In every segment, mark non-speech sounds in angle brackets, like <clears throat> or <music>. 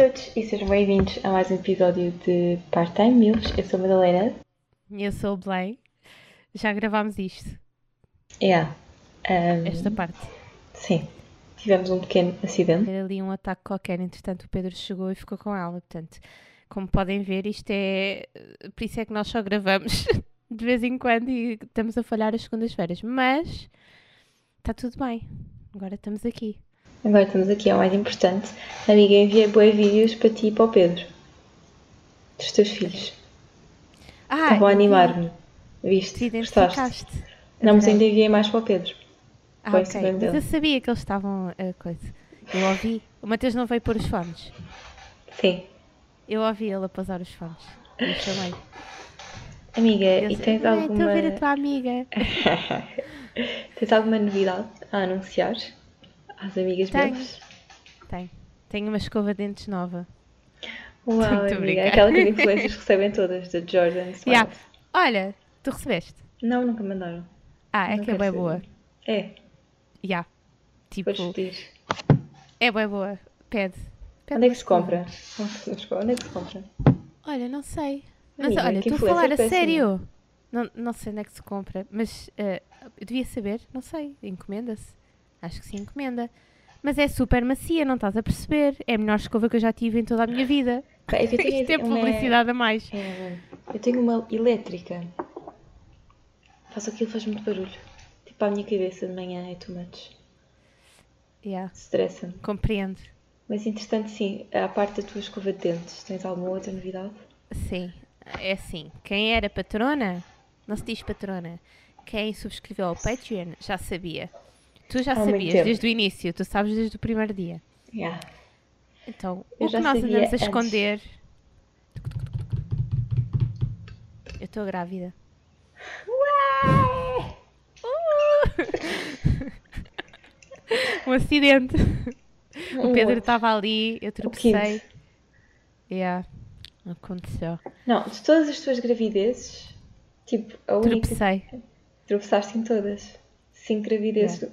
todos e sejam bem-vindos a mais um episódio de Part-Time Mills. Eu sou a Madalena. E eu sou o Blay. Já gravámos isto, Yeah. Um, esta parte. Sim. Tivemos um pequeno acidente. Era ali um ataque qualquer, entretanto o Pedro chegou e ficou com ela. Portanto, como podem ver, isto é. Por isso é que nós só gravamos <laughs> de vez em quando e estamos a falhar as segundas-feiras. Mas está tudo bem. Agora estamos aqui. Agora estamos aqui ao mais importante. Amiga, enviei bons vídeos para ti e para o Pedro. Dos teus filhos. Ah, a animar-me. Te Viste? Gostaste? Não, mas ainda enviei mais para o Pedro. Ah, Foi ok. Mas eu sabia que eles estavam a coisa. Eu ouvi. O Mateus não veio pôr os fones. Sim. Eu ouvi ele a pousar os fones. Eu chamei. Amiga, Eu e tens "Mãe, alguma... Estou a ver a tua amiga. <laughs> <laughs> tens alguma novidade a anunciar às amigas Tenho. Tem. Tenho uma escova de dentes nova. Uau, amiga. obrigada. Aquela que <laughs> as influências recebem todas, da Jordan Smith. Yeah. Olha, tu recebeste? Não, nunca mandaram. Ah, é Não que é bem boa. É, Yeah. Tipo, é bem boa. Pede. Pede Onde é que se compra? Onde é que se compra? Olha, não sei. Mas Amiga, olha, estou a falar a péssima. sério. Não, não sei onde é que se compra, mas eu devia saber, não sei. Encomenda-se. Acho que sim, encomenda. Mas é super macia, não estás a perceber. É a melhor escova que eu já tive em toda a minha vida. É que eu tenho Isto é uma- publicidade a mais. É, eu tenho uma elétrica. Faço aquilo, faz muito barulho. Tipo, a minha cabeça de manhã é too much. Yeah, Stressa-me. compreendo. Mas, entretanto, sim, a parte da tua escova de dentes, tens alguma outra novidade? Sim, é assim. Quem era patrona, não se diz patrona. Quem subscreveu ao Patreon já sabia. Tu já Há sabias desde o início, tu sabes desde o primeiro dia. Yeah. Então, Eu o que nós andamos a antes. esconder. Eu estou grávida. Uh! <laughs> um acidente. O Pedro estava ali, eu tropecei. Yeah. Aconteceu. Não, de todas as tuas gravidezes, tipo, a única Tropecei. Tropeçaste em todas. Cinco gravidezes.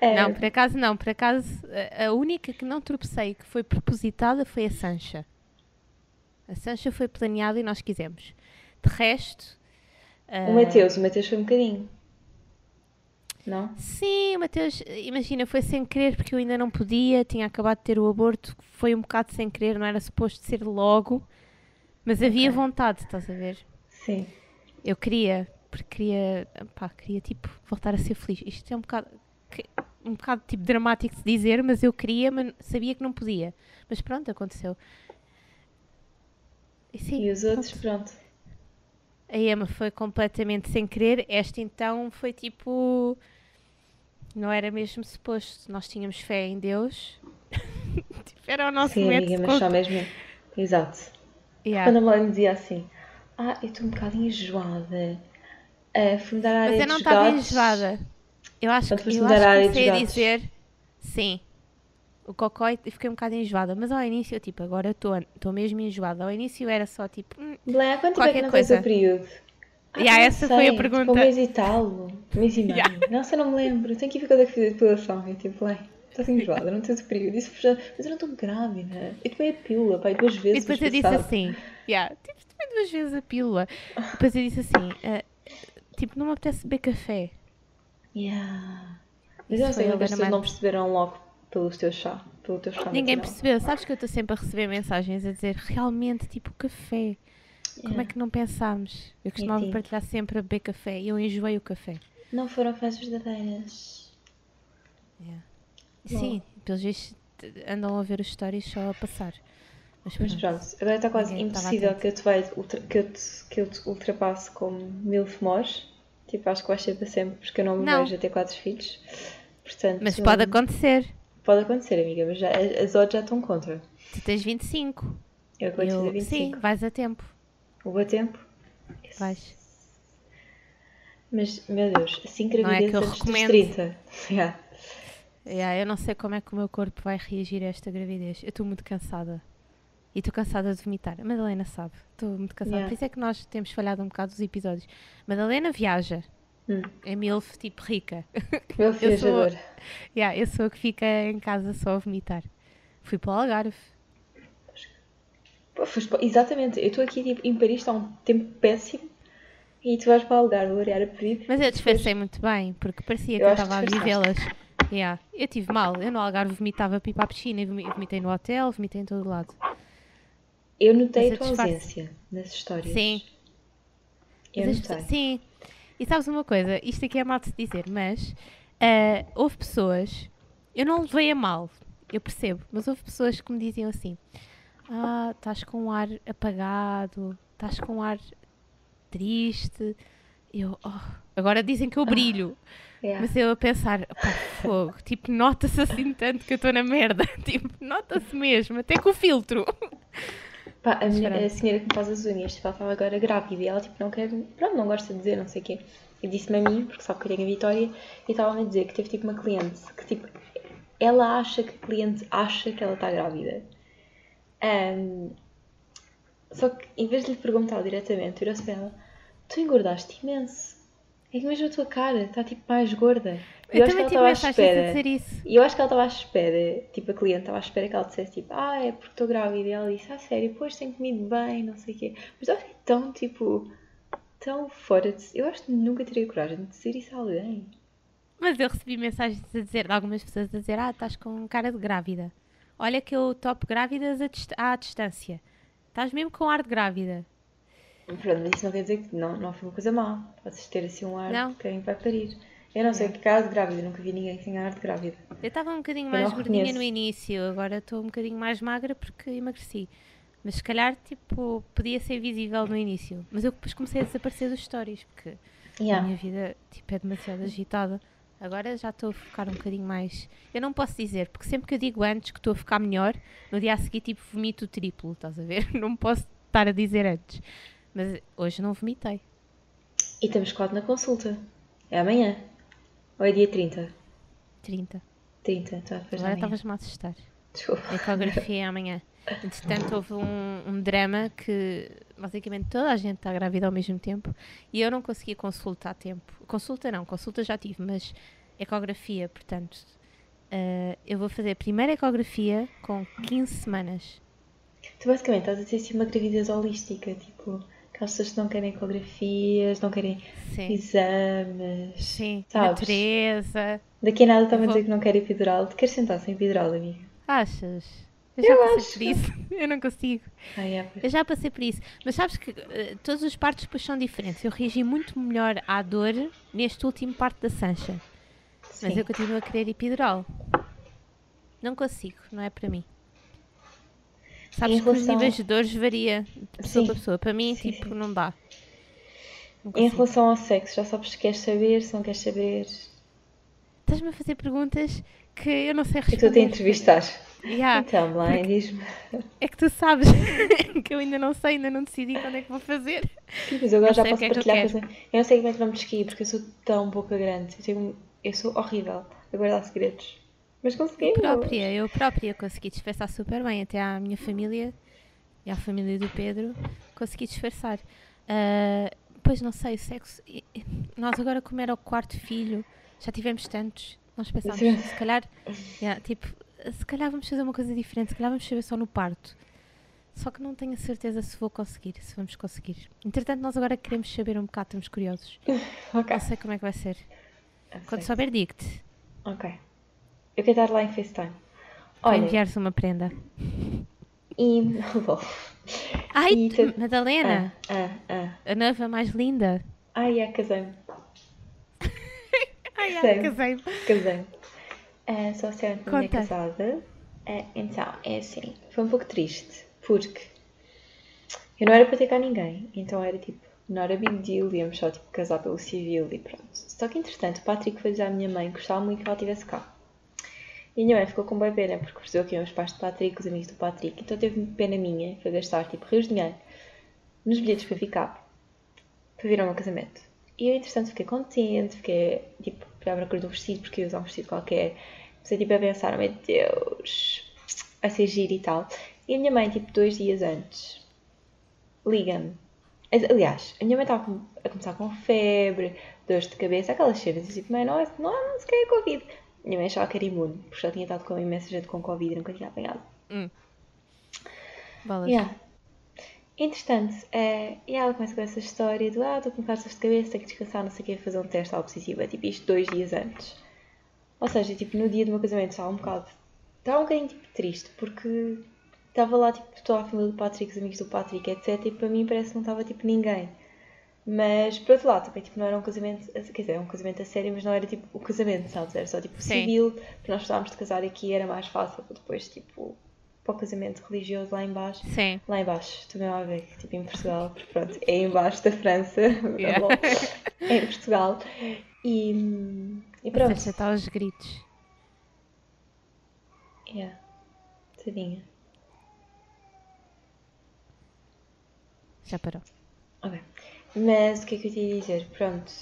É, Não, por acaso não. Por acaso, a- única que não tropecei que foi propositada foi a Sancha. A Sancha foi planeada e nós quisemos. De resto. O ah, Mateus, o Mateus foi um bocadinho. Não? Sim, o Mateus, imagina, foi sem querer porque eu ainda não podia, tinha acabado de ter o aborto, foi um bocado sem querer, não era suposto ser logo, mas havia Ok. vontade, estás a ver? Sim. Eu queria, porque queria, pá, queria tipo voltar a ser feliz. Isto é um bocado, um bocado tipo dramático de dizer, mas eu queria, mas sabia que não podia. Mas pronto, aconteceu. E, sim, E os outros, pronto. A Emma foi completamente sem querer. Esta então foi tipo. Não era mesmo suposto. Nós tínhamos fé em Deus. <laughs> tipo, era o nosso Sim, método. amiga, mas só mesmo. Exato. Yeah. Quando a mãe me dizia assim: Ah, eu estou um bocado enjoada. Ah, fui-me dar a área Mas eu não estava enjoada. Eu acho que, eu acho que a dizer sim. O cocói e fiquei um bocado enjoada. Mas ao início, eu, tipo, agora estou estou mesmo enjoada. Ao início era só tipo. hum, há quanto tempo é que Qualquer coisa. o período? Ah, Yeah, essa foi a sei, pergunta. Tipo, um mês e tal. Um mês e <laughs> meio. Yeah. Nossa, eu não me lembro. Tenho que ver quando é que fiz a depilação. E tipo, Belém, estás enjoada, não tens o período. Isso já... Mas eu não estou grávida. Eu tomei a pílula, pai, duas E vezes. depois eu disse assim, yeah, tipo, tomei duas vezes a pílula. Depois eu disse assim, ah, tipo, não me apetece beber café. Yeah. Mas eu sei que as pessoas não perceberam logo pelo teu chá. Pelo teu chá Ninguém natural. percebeu. Sabes que eu estou sempre a receber mensagens a dizer realmente, tipo, café. Como é Yeah. que não pensámos? Eu costumava partilhar sempre a beber café e eu enjoei o café. Não foram fãs verdadeiras. Sim, pelos vistos andam a ver os stories só a passar. Mas Mas pronto. pronto, agora está quase impossível que eu, te vai, que, eu te, que eu te ultrapasse como mil mores. Tipo, acho que vais ser para sempre, porque eu não me Não. vejo a ter quatro filhos. Portanto, Mas pode acontecer. pode acontecer, amiga, mas já, as odds já estão contra. Tu tens 25. Eu vou Eu, fazer sim, 25. vais a tempo. O bom tempo. Vais. Mas, meu Deus, assim Não é que gravidez eu recomendo. 30. <laughs> Yeah. Yeah, eu não sei como é que o meu corpo vai reagir a esta gravidez. Eu estou muito cansada. E estou cansada de vomitar. A Madalena sabe. Estou muito cansada. Yeah. Por isso é que nós temos falhado um bocado os episódios. Madalena viaja. Hum. É MILF tipo rica. Meu <laughs> Eu sou- yeah, eu sou a que fica em casa só a vomitar. Fui para o Algarve. Exatamente, eu estou aqui tipo, em Paris, está um tempo péssimo e tu vais para o Algarve variar a pedir. Mas eu disfarcei muito bem, porque parecia que Eu estava a vivê-las. Yeah. Eu tive mal. Eu no Algarve vomitava para ir para a piscina, e vomi- vomitei no hotel, vomitei em todo lado. Eu notei a tua ausência nas histórias. Sim. Eu Mas as notei. sim. E sabes uma coisa? Isto aqui é mal de se dizer, mas ah, houve pessoas, eu não levei a mal, eu percebo, mas houve pessoas que me diziam assim: Ah, estás com um ar apagado, estás com um ar triste. Eu, "Oh." agora dizem que eu brilho, <laughs> Yeah. mas eu a pensar, pá, fogo, <laughs> tipo, nota-se assim tanto que eu estou na merda, <laughs> tipo, nota-se mesmo, até com o filtro. Pá, a, Esperando. a senhora que me faz as unhas, tipo, ela estava agora grávida e ela tipo, não quer, pronto, não gosta de dizer, não sei o quê. E disse-me a mim, porque sabe que eu tenho a Vitória, e estava-me a dizer que teve tipo uma cliente que tipo, ela acha que a cliente acha que ela está grávida. Ahm, só que em vez de lhe perguntar diretamente, virou-se para ela: Tu engordaste imenso. É que mesmo a tua cara está tipo mais gorda. E Eu, acho que também ela tive estava à espera. dizer isso. E eu acho que ela estava à espera, tipo, a cliente estava à espera que ela dissesse, tipo, ah, é porque estou grávida. E ela disse, ah, sério, pois tenho comido bem, não sei o quê. Mas eu achei tão, tipo, tão fora de. Eu acho que nunca teria coragem de dizer isso a alguém. Mas eu recebi mensagens a dizer, de algumas pessoas a dizer, ah, estás com cara de grávida. Olha que eu topo grávidas à distância. Estás mesmo com ar de grávida. Pronto, mas isso não quer dizer que não, não foi uma coisa má. Podes ter assim um ar Não. de quem vai parir. Eu não sei que de grávida, nunca vi ninguém sem ar de grávida. Eu estava um bocadinho Eu mais gordinha reconheço. no início, agora estou um bocadinho mais magra porque emagreci. Mas se calhar, tipo, podia ser visível no início. Mas eu depois comecei a desaparecer dos stories, porque a Yeah. minha vida, tipo, é demasiado agitada. Agora já estou a focar um bocadinho mais. Eu não posso dizer, porque sempre que eu digo antes que estou a ficar melhor, no dia a seguir, tipo, vomito o triplo, estás a ver? <laughs> Não posso estar a dizer antes. Mas hoje não vomitei. E estamos quase na consulta. É amanhã. Ou é dia 30? 30. 30, então depois Agora manhã. estavas-me a assustar. Desculpa. A ecografia é amanhã. Entretanto, houve um, um drama que basicamente toda a gente está grávida ao mesmo tempo e eu não consegui consulta a tempo. Consulta não, consulta já tive, mas ecografia, portanto, eh, eu vou fazer a primeira ecografia com 15 semanas. Tu basicamente estás a ter assim uma gravidez holística, tipo, aquelas pessoas que não querem ecografias, não querem Sim, exames. sim. Sabes? Natureza. Daqui a nada estava a dizer que não quer epidural. Tu queres sentar sem epidural, amiga? Achas? Eu já Eu passei acho. por isso. <laughs> Eu não consigo. Ah, é. Eu já passei por isso. Mas sabes que eh, todas as partes depois são diferentes. Eu reagi muito melhor à dor neste último parte da Sancha. Mas Sim. eu continuo a querer epidural. Não consigo, não é para mim. Sabes Em que os relação- níveis de dores varia de pessoa Sim. para pessoa. Para mim, Sim, tipo, sim. não dá. Não Em relação ao sexo, já sabes se queres saber, se não queres saber. Estás-me a fazer perguntas que eu não sei Eu responder. estou-te a entrevistar. Yeah, Então, Blaine, diz-me. é que tu sabes <laughs> que eu ainda não sei, ainda não decidi quando é que vou fazer. Sim, Mas eu agora já posso é que eu partilhar quero. coisa. Eu não sei como é que vamos esqui, porque eu sou tão boca grande. Eu, tenho... eu sou horrível a guardar segredos. Mas conseguimos. própria, eu própria consegui disfarçar super bem, até à minha família e à família do Pedro, consegui disfarçar. Ah, pois não sei, o sexo. Nós agora, como era o quarto filho, já tivemos tantos, nós pensámos, se calhar, yeah, tipo, se calhar vamos fazer uma coisa diferente, se calhar vamos saber só no parto. Só que não tenho a certeza se vou conseguir, se vamos conseguir. Entretanto, nós agora queremos saber um bocado, estamos curiosos. <laughs> Ok. Não sei como é que vai ser. Eu Quando souber, digo-te. Ok. Eu quero estar lá em FaceTime. Olha, enviar-se uma prenda. e. <laughs> Ai, E tu- Madalena! Ah, ah, ah. A noiva mais linda. Ai, é, casei-me. <laughs> Ai, Sério? casei-me. Casei-me. Ah, sou mulher Conta. casada. Ah, então, é assim. Foi um pouco triste. Porque eu não era para ter cá ninguém. Então era tipo, não era big deal. Íamos só tipo casar pelo civil e pronto. Só que entretanto, o Patrick foi dizer à minha mãe que gostava muito que ela estivesse cá. E a minha mãe ficou com bem pena, porque percebeu que iam os pais do Patrick, os amigos do Patrick. Então teve pena minha, foi gastar tipo rios de dinheiro nos bilhetes para ficar, para vir ao meu casamento. E eu, entretanto, fiquei contente, fiquei tipo, à procura de um vestido, porque ia usar um vestido qualquer. Comecei tipo a pensar, oh, meu Deus, vai ser giro e tal. E a minha mãe, tipo, dois dias antes, liga-me. Aliás, a minha mãe estava a começar com febre, dores de cabeça, aquelas cenas. E tipo, mãe, não, é- não, não se quer Covid. Minha mãe achava que era imune, porque já tinha estado com imensa gente com Covid e nunca tinha apanhado. Hum. Yeah. Entretanto, eh, e ela começa com essa história do ah, estou com cansas de cabeça, tenho que descansar, não sei o quê, fazer um teste ao positivo. É tipo isto dois dias antes. Ou seja, tipo, no dia do meu casamento estava um bocado. Estava um bocadinho tipo, triste, porque estava lá tipo, toda a família do Patrick, os amigos do Patrick, etc. E para mim parece que não estava tipo ninguém. Mas por outro lado, também tipo, não era um casamento, a- quer dizer, era um casamento a sério, mas não era tipo o casamento, sabes? Era só tipo Sim. civil, porque nós precisávamos de casar aqui era mais fácil para depois tipo para o casamento religioso lá em baixo. Sim. Lá em baixo, também a ver, tipo em Portugal, porque pronto, é em baixo da França, <laughs> Yeah. é em Portugal. E, e A pronto. festa está aos gritos. Yeah. Tadinha. Já parou. Ok. Mas o que é que eu te ia dizer? Pronto.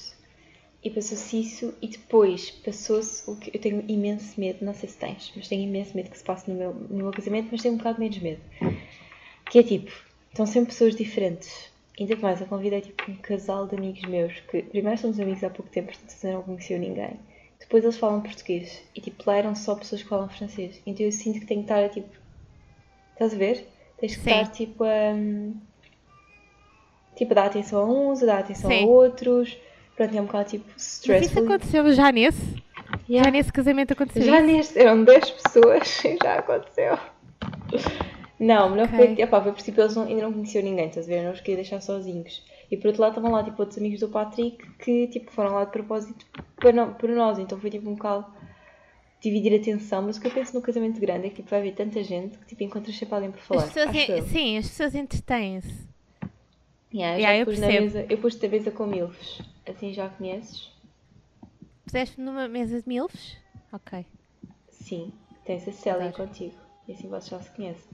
E passou-se isso e depois passou-se o que eu tenho imenso medo, não sei se tens, mas tenho imenso medo que se passe no meu, no meu casamento, mas tenho um bocado menos medo. Que é tipo, estão sempre pessoas diferentes. Ainda mais, eu convidei tipo um casal de amigos meus que primeiro somos amigos há pouco tempo, portanto eu não conhecia ninguém. Depois eles falam português e tipo lá eram só pessoas que falam francês. Então eu sinto que tenho que estar a tipo. Estás a ver? Tens que Sim. estar tipo a. Tipo, a dar atenção a uns, a dar atenção Sim. a outros. Pronto, é um bocado tipo Mas isso stressful. aconteceu já nesse? Yeah. Já nesse casamento aconteceu Já isso? neste, eram 10 pessoas e <laughs> já aconteceu. Não, não foi. Ok. Epá, foi por tipo, eles não- ainda não conheciam ninguém, estás a ver? Não os queria deixar sozinhos. E por outro lado estavam lá tipo outros amigos do Patrick que tipo foram lá de propósito para, no- para nós, então foi tipo um bocado dividir a atenção, mas o que eu penso no casamento grande é que tipo, vai haver tanta gente que tipo encontras sempre alguém para falar. As pessoas, sim, as pessoas entretêm-se. Yeah, eu Yeah, já eu pus na percebo. mesa, eu pus-te a mesa com milfos. Assim já conheces? Puseste numa mesa de milfs? Ok. Sim, tens a Célia Adoro. contigo. E assim vocês já se conhecem.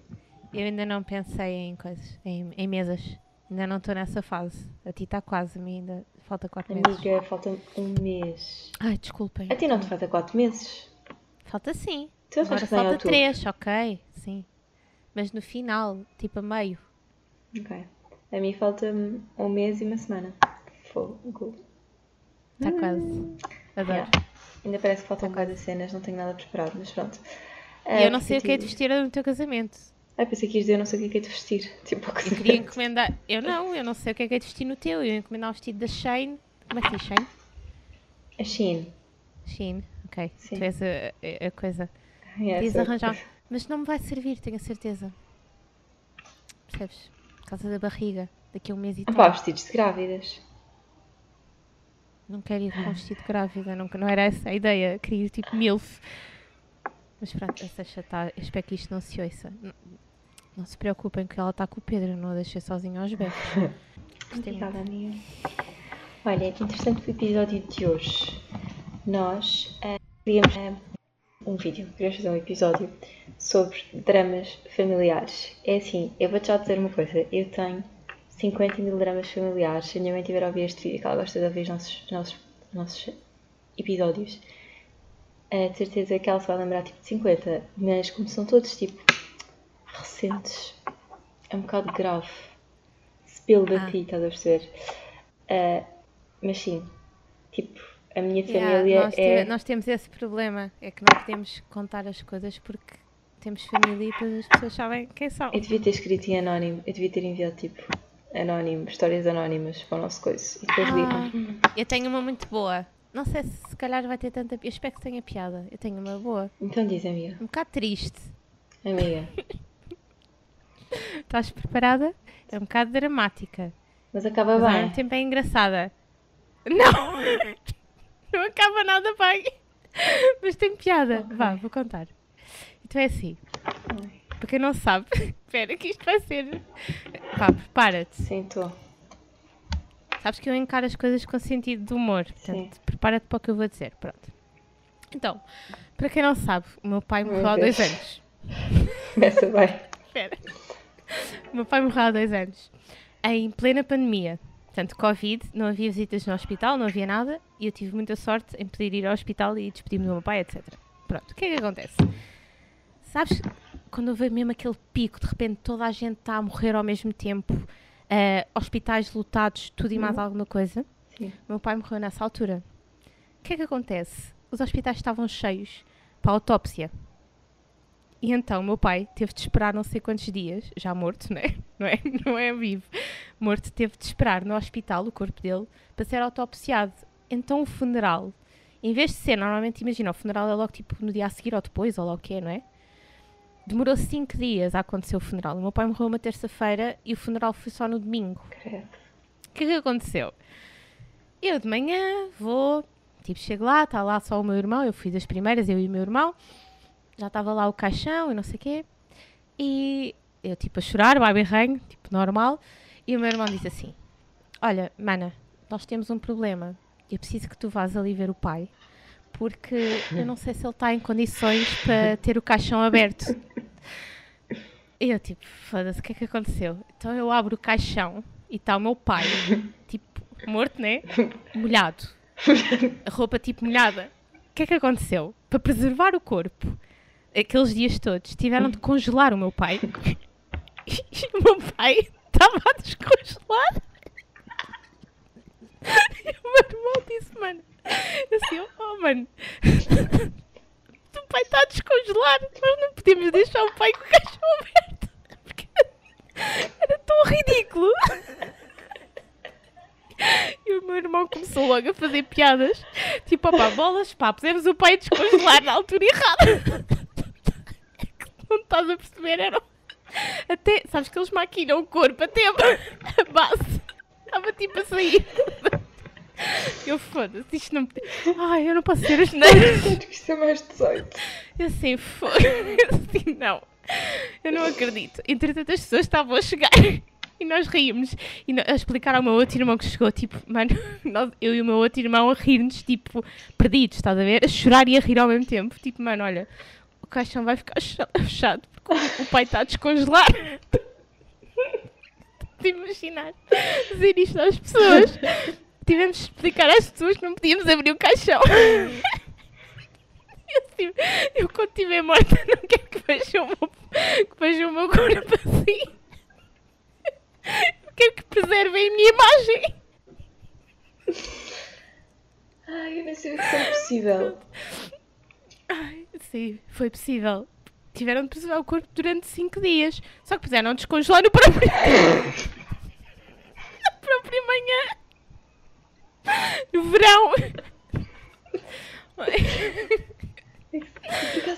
Eu ainda não pensei em coisas, em, em mesas. Ainda não estou nessa fase. A ti está quase, a mim ainda falta 4 meses. Amiga, falta um mês. Ai, desculpem. A ti não te falta 4 meses? Falta sim. Tu Agora falta outubro? 3, ok. Sim. Mas no final, tipo a meio. Ok. A mim falta um mês e uma semana. Fogo. Está quase. Adoro. Yeah. Ainda parece que faltam quase cenas, não tenho nada preparado, mas pronto. E eu não Ah, sei o que é de te vestir no teu casamento. Ai, pensei que ias dizer, eu não sei o que é que é de vestir. <laughs> Tipo, Eu queria encomendar. Eu não, eu não sei o que é que é de vestir no teu. Eu ia encomendar o vestido da Shane. Como é que diz Shane? A Shein. Shein, ok. Sim. Tu és a, a- coisa. Yeah, arranjar. Mas não me vai servir, tenho a certeza. Percebes? Causa da barriga. Daqui a um mês e Ah, tal. pá, vestidos de grávidas. Não quero ir com vestido grávida, não, não era essa a ideia. Queria ir tipo milf. Mas pronto, essa chata, eu espero que isto não se ouça. Não, não se preocupem que ela está com o Pedro, não a deixei sozinha aos berros. <laughs> Muito. Obrigada, amiga. Olha, que interessante o episódio de hoje. Nós eh, queríamos eh, um vídeo, queríamos fazer um episódio sobre dramas familiares. É assim, eu vou-te já dizer uma coisa. Eu tenho 50 mil dramas familiares. Se a minha mãe tiver a ouvir este vídeo, que ela gosta de ouvir os nossos, os nossos, os nossos episódios, eh, de certeza que ela se vai lembrar tipo de 50. Mas como são todos tipo recentes, é um bocado grave. Spill da Ah. ti, estás a perceber? Ah, mas sim, tipo, a minha Yeah, família nós, é. nós temos esse problema, é que não podemos contar as coisas porque temos família e depois as pessoas sabem quem são. Eu devia ter escrito em anónimo, eu devia ter enviado tipo anónimo, histórias anónimas para o nosso coisa. E depois Ah, ligam. eu tenho uma muito boa. Não sei se se calhar vai ter tanta. Eu espero que tenha piada. Eu tenho uma boa. Então diz, amiga. Um bocado triste. Amiga. <laughs> Estás preparada? É um bocado dramática. Mas acaba Mas ao bem. mesmo tempo é engraçada. Não! <laughs> Não acaba nada bem. Mas tem piada. Ok. Vá, vou contar. Então é assim. Para quem não sabe, <laughs> espera que isto vai ser. Vá, prepara-te. Sim, estou. Sabes que eu encaro as coisas com sentido de humor. Portanto, prepara-te para o que eu vou dizer. Pronto. Então, para quem não sabe, o meu pai morreu há dois anos. <laughs> Começa bem. Espera. O meu pai morreu há dois anos. Em plena pandemia. Portanto, Covid, não havia visitas no hospital, não havia nada. E eu tive muita sorte em poder ir ao hospital e despedir-me do meu pai, etc. Pronto, o que é que acontece? Sabes, quando houve mesmo aquele pico, de repente toda a gente está a morrer ao mesmo tempo, eh, hospitais lotados, tudo e mais Uhum. alguma coisa. Sim. Meu pai morreu nessa altura. O que é que acontece? Os hospitais estavam cheios para a autópsia. E então meu pai teve de esperar não sei quantos dias, já morto, <laughs> né? não é? Não é vivo. Morto, teve de esperar no hospital o corpo dele para ser autopsiado. Então o funeral, em vez de ser, normalmente imagina, o funeral é logo tipo no dia a seguir ou depois, ou lá o que é, não é? Demorou 5 dias a acontecer o funeral. O meu pai morreu uma terça-feira e o funeral foi só no domingo. Credo. O que é que aconteceu? Eu de manhã vou, tipo, chego lá, está lá só o meu irmão, eu fui das primeiras, eu e o meu irmão, já estava lá o caixão e não sei o quê, e eu, tipo, a chorar, vai berranho, tipo, normal, e o meu irmão disse assim: Olha, mana, nós temos um problema, eu preciso que tu vás ali ver o pai, porque eu não sei se ele está em condições para <laughs> ter o caixão aberto. E eu, tipo, foda-se, o que é que aconteceu? Então eu abro o caixão e está o meu pai, tipo, morto, né? Molhado. A roupa, tipo, molhada. O que é que aconteceu? Para preservar o corpo, aqueles dias todos, tiveram de congelar o meu pai. <laughs> E o meu pai estava a descongelar. E o meu irmão disse, mano, assim, oh mano, <laughs> o pai está a descongelar, nós não podemos deixar o pai com o caixão aberto. Porque era tão ridículo. E o meu irmão começou logo a fazer piadas. Tipo, opá, bolas, pá, pusemos o pai a descongelar na altura errada. <laughs> Não estás a perceber, era... Até, sabes que eles maquinam o corpo até a, a base. Estava tipo a sair. <laughs> Eu foda-se, isto não. Ai, eu não posso ser as neiras. Acho que isto é mais 18. Eu assim, foda-se, assim, não. Eu não acredito. Entretanto, as pessoas estavam a chegar <laughs> e nós ríamos. E no- a explicar ao meu outro irmão que chegou, tipo, mano, nós- eu e o meu outro irmão a rir-nos, tipo, perdidos, estás a ver? A chorar e a rir ao mesmo tempo. Tipo, mano, olha, o caixão vai ficar cha- <laughs> fechado porque o- pai está a descongelar. <laughs> De imaginar dizer isto às pessoas. Tivemos de explicar às pessoas que não podíamos abrir o caixão. <laughs> Eu, eu quando estiver morta não quero que vejam o meu, que vejam o meu corpo assim. Eu quero que preservem a minha imagem. Ai, eu nem sei o que é possível. Ai, sim, foi possível. Tiveram de preservar o corpo durante 5 dias. Só que puseram descongelar no próprio <laughs> Na própria manhã. No verão.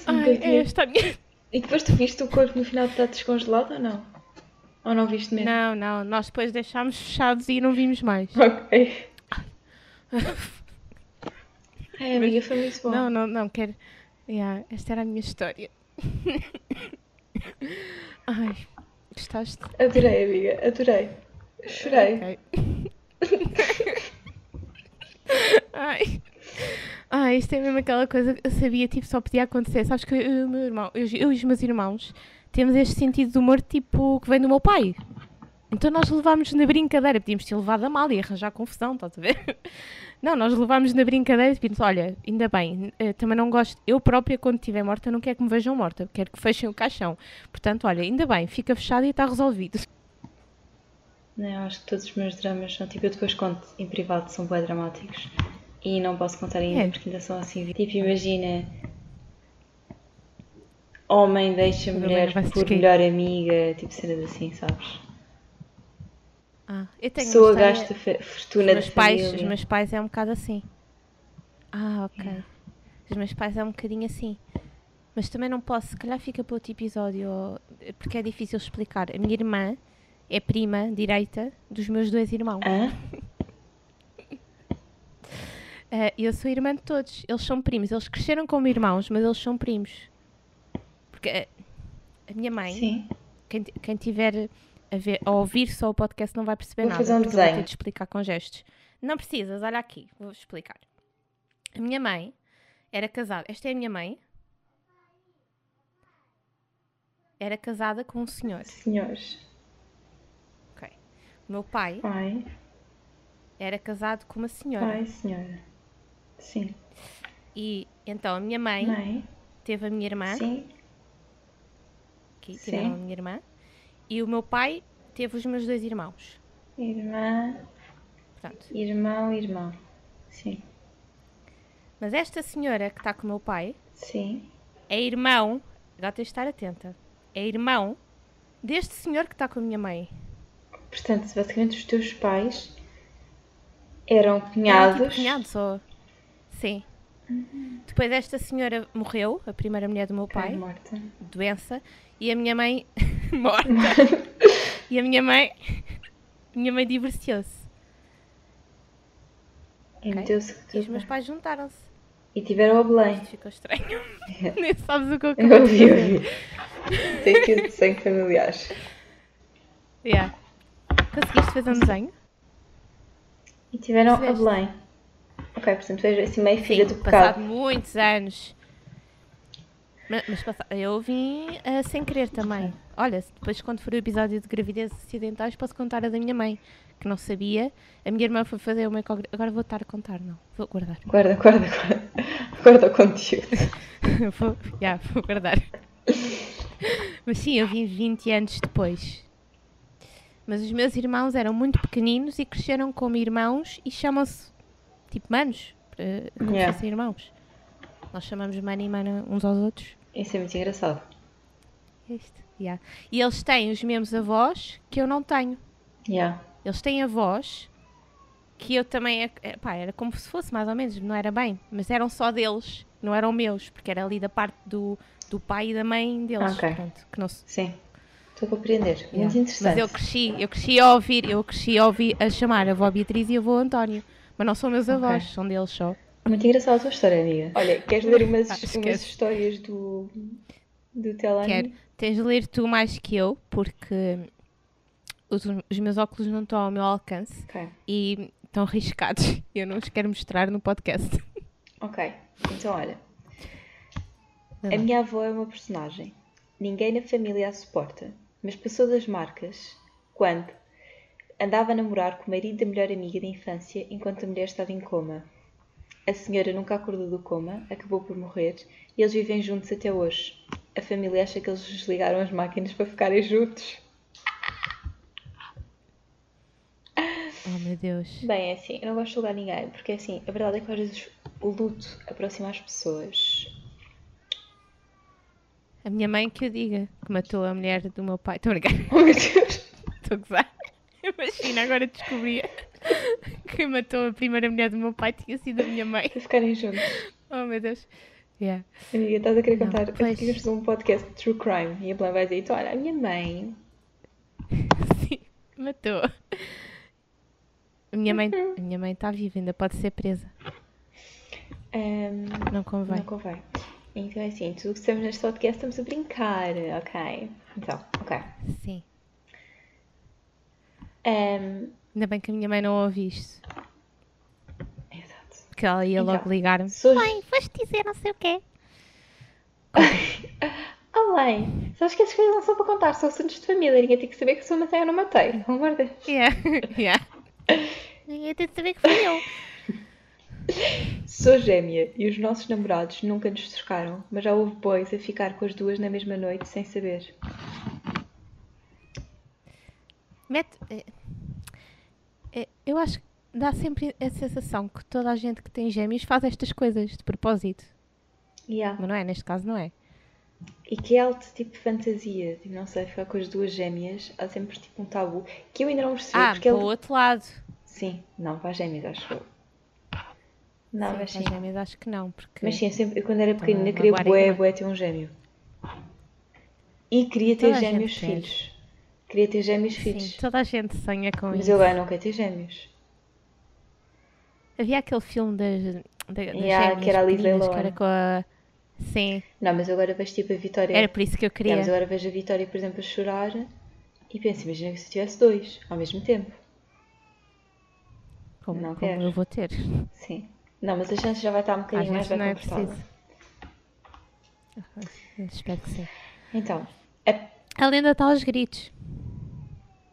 Ai, vi. é esta a minha. E depois tu viste o corpo no final estar descongelado ou não? Ou não viste mesmo? Não, não, nós depois deixámos fechados e não vimos mais. Ok. <laughs> Ai, amiga, foi muito bom. Não, não, não, quero. Yeah, esta era a minha história. <laughs> Ai, gostaste? Adorei, amiga, adorei. Chorei. Ok. <laughs> Ai. Ai, isto é mesmo aquela coisa que eu sabia, tipo, só podia acontecer. Sabes que eu, meu irmão, eu, eu e os meus irmãos temos este sentido de humor, tipo, que vem do meu pai. Então nós levámos na brincadeira, podíamos ter levado a mal e arranjar confusão, estás a ver? Não, nós levámos na brincadeira e pensamos, olha, ainda bem, eh, também não gosto, eu própria quando estiver morta não quero que me vejam morta, quero que fechem o caixão. Portanto, olha, ainda bem, fica fechado e está resolvido. Não, eu acho que todos os meus dramas são tipo, eu depois conto em privado, são bem dramáticos. E não posso contar ainda É. porque ainda são assim. Tipo, imagina. Homem deixa mulher por melhor amiga, tipo cenas assim, sabes? Ah, eu tenho Pessoa história- gasta fortuna meus, de pais, família. os meus pais é um bocado assim. Ah, ok. Os meus pais é um bocadinho assim. Mas também não posso, se calhar fica para outro episódio, porque é difícil explicar. A minha irmã é prima direita dos meus dois irmãos. Ah, <laughs> eu sou irmã de todos. Eles são primos. Eles cresceram como irmãos, mas eles são primos. Porque ah, a minha mãe, quem, quem tiver a, ver, a ouvir só o podcast não vai perceber Vou nada. fazer um eu vou ter desenho. de explicar com gestos. Não precisas, olha aqui, vou explicar. A minha mãe era casada. Esta é a minha mãe. Era casada com um senhor. Senhores. Ok. O meu pai Pai. era casado com uma senhora. Pai, senhora. Sim. E então a minha mãe Mãe. teve a minha irmã. Sim. Aqui Sim. tiveram a minha irmã. E o meu pai teve os meus dois irmãos. Irmã. Portanto, Irmão, irmão. Sim. mas esta senhora que está com o meu pai Sim. é irmão agora tens de estar atenta. É irmão deste senhor que está com a minha mãe. Portanto, basicamente os teus pais eram Era tipo cunhados. cunhados ou... Sim. Depois esta senhora morreu, a primeira mulher do meu pai, morta. doença, e a minha mãe <laughs> morta. e a minha mãe, minha mãe divorciou-se. E Ok. meteu-se com o E os meus pai. pais juntaram-se. E tiveram o Belém. Isto ficou estranho. Nem sabes o que eu Eu acabei de ouvi, fazer. ouvi. Tem que de sangue familiares. Yeah. Conseguiste fazer um desenho? E tiveram a. Belém. Ok, portanto, vejo assim meio filha do passado pecado. muitos anos. Mas, mas eu vim ah, sem querer também. Olha, depois quando for o episódio de gravidez acidentais posso contar a da minha mãe, que não sabia. A minha irmã foi fazer uma ecografia. Agora vou estar a contar, não. Vou guardar. Guarda, guarda, guarda. Guarda o conteúdo. <laughs> vou, yeah, vou guardar. Mas sim, eu vim 20 anos depois. Mas os meus irmãos eram muito pequeninos e cresceram como irmãos e chamam-se tipo manos, eh, como Yeah. se fossem irmãos. Nós chamamos mano e mana uns aos outros. Isso é muito engraçado. Isto, yeah. E eles têm os mesmos avós que eu não tenho. Yeah. Eles têm avós que eu também. é- é, pá, era como se fosse, mais ou menos, não era bem. Mas eram só deles, não eram meus, porque era ali da parte do, do pai e da mãe deles. Ok. Pronto, que não se- Sim. Estou a compreender. yeah. Muito interessante. Mas eu cresci, eu cresci a ouvir, eu cresci a ouvir a chamar a avó Beatriz e a avô António. Mas não são meus avós, são deles só. Muito engraçada a tua história, amiga. Olha, queres ler umas, umas histórias do, do Telani? Quero. Tens de ler tu mais que eu, porque os, os meus óculos não estão ao meu alcance Ok. e estão riscados. <laughs> Eu não os quero mostrar no podcast. Ok. Então, olha. A minha avó é uma personagem. Ninguém na família a suporta, mas passou das marcas quando andava a namorar com o marido da melhor amiga da infância enquanto a mulher estava em coma. A senhora nunca acordou do coma, acabou por morrer e eles vivem juntos até hoje. A família acha que eles desligaram as máquinas para ficarem juntos. Oh meu Deus. Bem, é assim, eu não gosto de julgar ninguém, porque assim, a verdade é que às vezes o luto aproxima as pessoas. A minha mãe que eu diga que matou a mulher do meu pai. Estou a brincar, Oh meu Deus! <laughs> estou a gozar. Imagina, agora descobria <laughs> que matou a primeira mulher do meu pai tinha sido a minha mãe. Para ficarem juntos. Oh meu Deus. Yeah. Amiga, estás a querer Não, contar? pois. Eu queria fazer um podcast de true crime e a Blan vai dizer: então, olha, a minha mãe. <laughs> Sim, matou. A minha mãe a minha mãe está viva, ainda pode ser presa. ehm, Não convém. não convém. Então é assim, tudo que estamos neste podcast estamos a brincar, ok? Então, ok. Sim. Ehm, Ainda bem que a minha mãe não ouve isto. exato. Porque ela ia Então, logo ligar-me. Sou... Mãe, foste dizer não sei o quê. Além, <laughs> sabes que essas coisas não são para contar, são assuntos de família. Ninguém tem que saber que sou matei ou não matei. Pelo amor de Deus. Yeah. <laughs> yeah. Ninguém tem de saber que fui eu. Sou gêmea e os nossos namorados nunca nos trocaram, mas já houve boys a ficar com as duas na mesma noite sem saber. Mete. É, é, eu acho que dá sempre a sensação que toda a gente que tem gêmeos faz estas coisas de propósito. Yeah. Mas não é, neste caso não é. E que é alto tipo de fantasia, tipo, não sei, ficar com as duas gêmeas, há sempre tipo um tabu, que eu ainda não percebi, Ah, porque para ele... o outro lado. Sim, não, para as gêmeas, acho eu. Não, Sim, mas para sim. gêmeos acho que não, porque Mas sim, eu, sempre, eu quando era pequenina queria bué, também. bué ter um gêmeo. E queria ter Toda gêmeos filhos. Queria ter gêmeos sim, filhos. toda a gente sonha com Mas isso. eu agora não quero ter gêmeos. Havia aquele filme das, da- das Yeah, gêmeas que era a Liz pequeninas, que era com a... Sim, Não, mas eu agora vejo tipo a Vitória. era por isso que eu queria. mas agora vejo a Vitória, por exemplo, a chorar e penso, imagina que se eu tivesse dois ao mesmo tempo. Como, não como quero. eu vou ter. Sim. Não, mas a chance já vai estar um bocadinho mais bem não é preciso. Espero que sim. Então, a Ela ainda está aos gritos.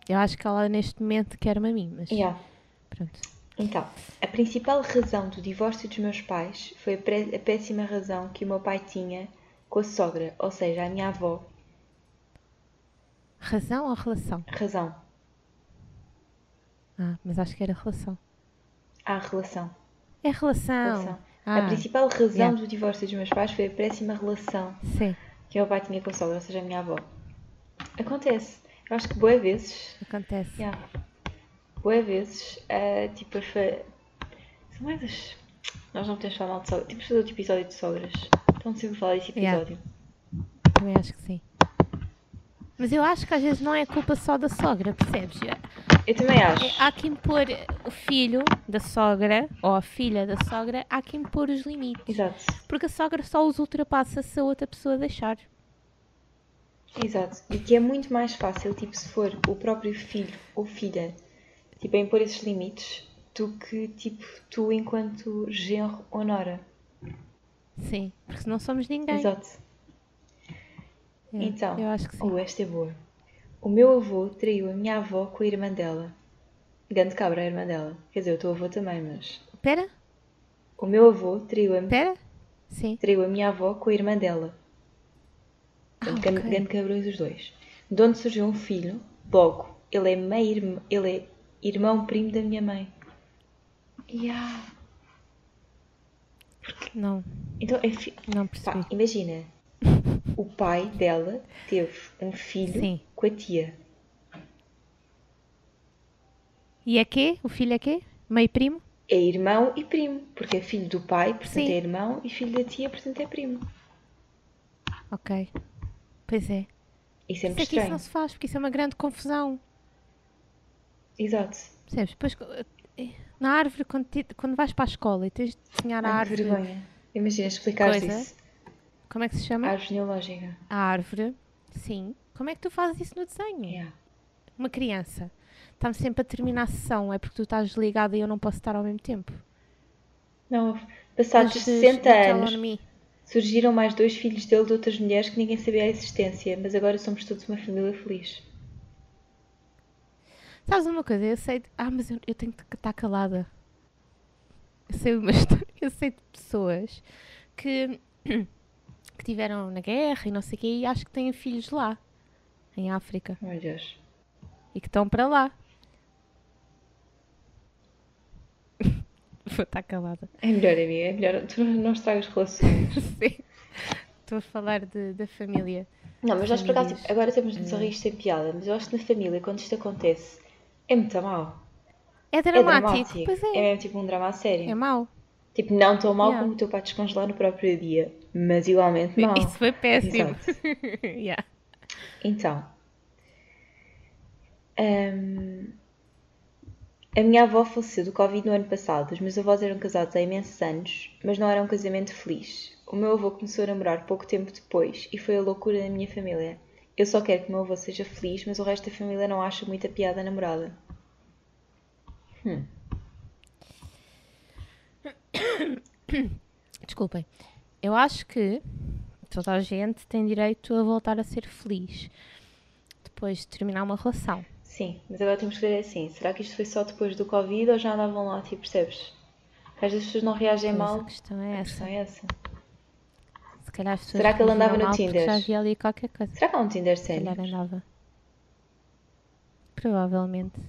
Eu acho que ela neste momento quer-me a mim, mas Yeah. pronto. Então, a principal razão do divórcio dos meus pais foi a, péssima razão que o meu pai tinha com a sogra, ou seja, a minha avó. Razão ou relação? Razão. Ah, mas acho que era relação. Há relação. É relação. relação. Ah, a principal razão yeah. do divórcio dos meus pais foi a péssima relação sim. que o meu pai tinha com a sogra, ou seja, a minha avó. Acontece. Eu acho que boas vezes. Acontece. Yeah. Boas vezes, ah, tipo, as fa... são mais as. Nós não podemos falar mal de sogras. Tipo, fazer outro episódio de sogras. Estão sempre a falar desse Yeah. episódio. Também acho que sim. Mas eu acho que às vezes não é culpa só da sogra, percebes? Eu também acho. Há que impor o filho da sogra ou a filha da sogra, há que impor os limites. Exato. Porque a sogra só os ultrapassa se a outra pessoa deixar. Exato. E que é muito mais fácil, tipo, se for o próprio filho ou filha, tipo, a impor esses limites, do que, tipo, tu enquanto genro ou nora. Sim, porque não somos ninguém. Exato. É, Então, Eu acho que sim. oh, esta é boa. O meu avô traiu a minha avó com a irmã dela. Grande cabra, a irmã dela. Quer dizer, o teu avô também, mas... Espera, O meu avô traiu a, espera. Sim. traiu a minha avó com a irmã dela. Ah, Portanto, grande, ok. grande cabrões os dois. De onde surgiu um filho, logo, ele é meio irmão, ele é irmão primo da minha mãe. Yeah. Não, Então, é fi... não Pá, imagina, <laughs> o pai dela teve um filho Sim. com a tia. E é quê? O filho é quê? Meio primo? É irmão e primo, porque é filho do pai, portanto Sim. é irmão, e filho da tia, portanto é primo. Ok. Pois é. Isso é Isso muito é que isso estranho. não se faz, porque isso é uma grande confusão. Exato. Percebes? Depois, eh, na árvore, quando, ti- quando vais para a escola e tens de desenhar a árvore, vergonha. Imagina explicar isso. como é que se chama? Árvore genealógica. A árvore, sim. Como é que tu fazes isso no desenho? Yeah. Uma criança está-me sempre a terminar a sessão, é porque tu estás desligada e eu não posso estar ao mesmo tempo. Não, passados Antes 60 de tell anos. Surgiram mais dois filhos dele de outras mulheres que ninguém sabia a existência, mas agora somos todos uma família feliz. Sabes uma coisa? Eu sei. de- Ah, mas eu, eu tenho que estar calada. Eu sei uma <laughs> história. Eu sei de pessoas que, <clears throat> que tiveram na guerra e não sei o quê e acho que têm filhos lá, em África, Deus. e que estão para lá. Vou estar calada. É melhor, amiga, é melhor. Tu não estragas relações. <laughs> Sim. Estou a falar de, da família. Não, mas nós por acaso, agora temos de nos rir sem piada, mas eu acho que na família, quando isto acontece, é muito mau. É É dramático. dramático. Pois É é. mesmo tipo um drama a sério. É mau. Tipo, não tão mau Yeah. como o teu pai descongelar no próprio dia, mas igualmente mau. Isso foi péssimo. <laughs> Yeah. Então, hum, a minha avó faleceu do Covid no ano passado. Os meus avós eram casados há imensos anos, mas não era um casamento feliz. O meu avô começou a namorar pouco tempo depois e foi a loucura da minha família. Eu só quero que o meu avô seja feliz, mas o resto da família não acha muita piada a namorada. Hum. <coughs> Desculpem. Eu acho que toda a gente tem direito a voltar a ser feliz depois de terminar uma relação. Sim, mas agora temos que ver assim: será que isto foi só depois do Covid ou já andavam lá, tipo, percebes? Às vezes as pessoas não reagem Pois, mal. a questão é A questão é essa. Se calhar as pessoas Será que ele andava no Tinder? Já havia ali qualquer coisa. Será que há um Tinder Se sério? calhar andava. Provavelmente.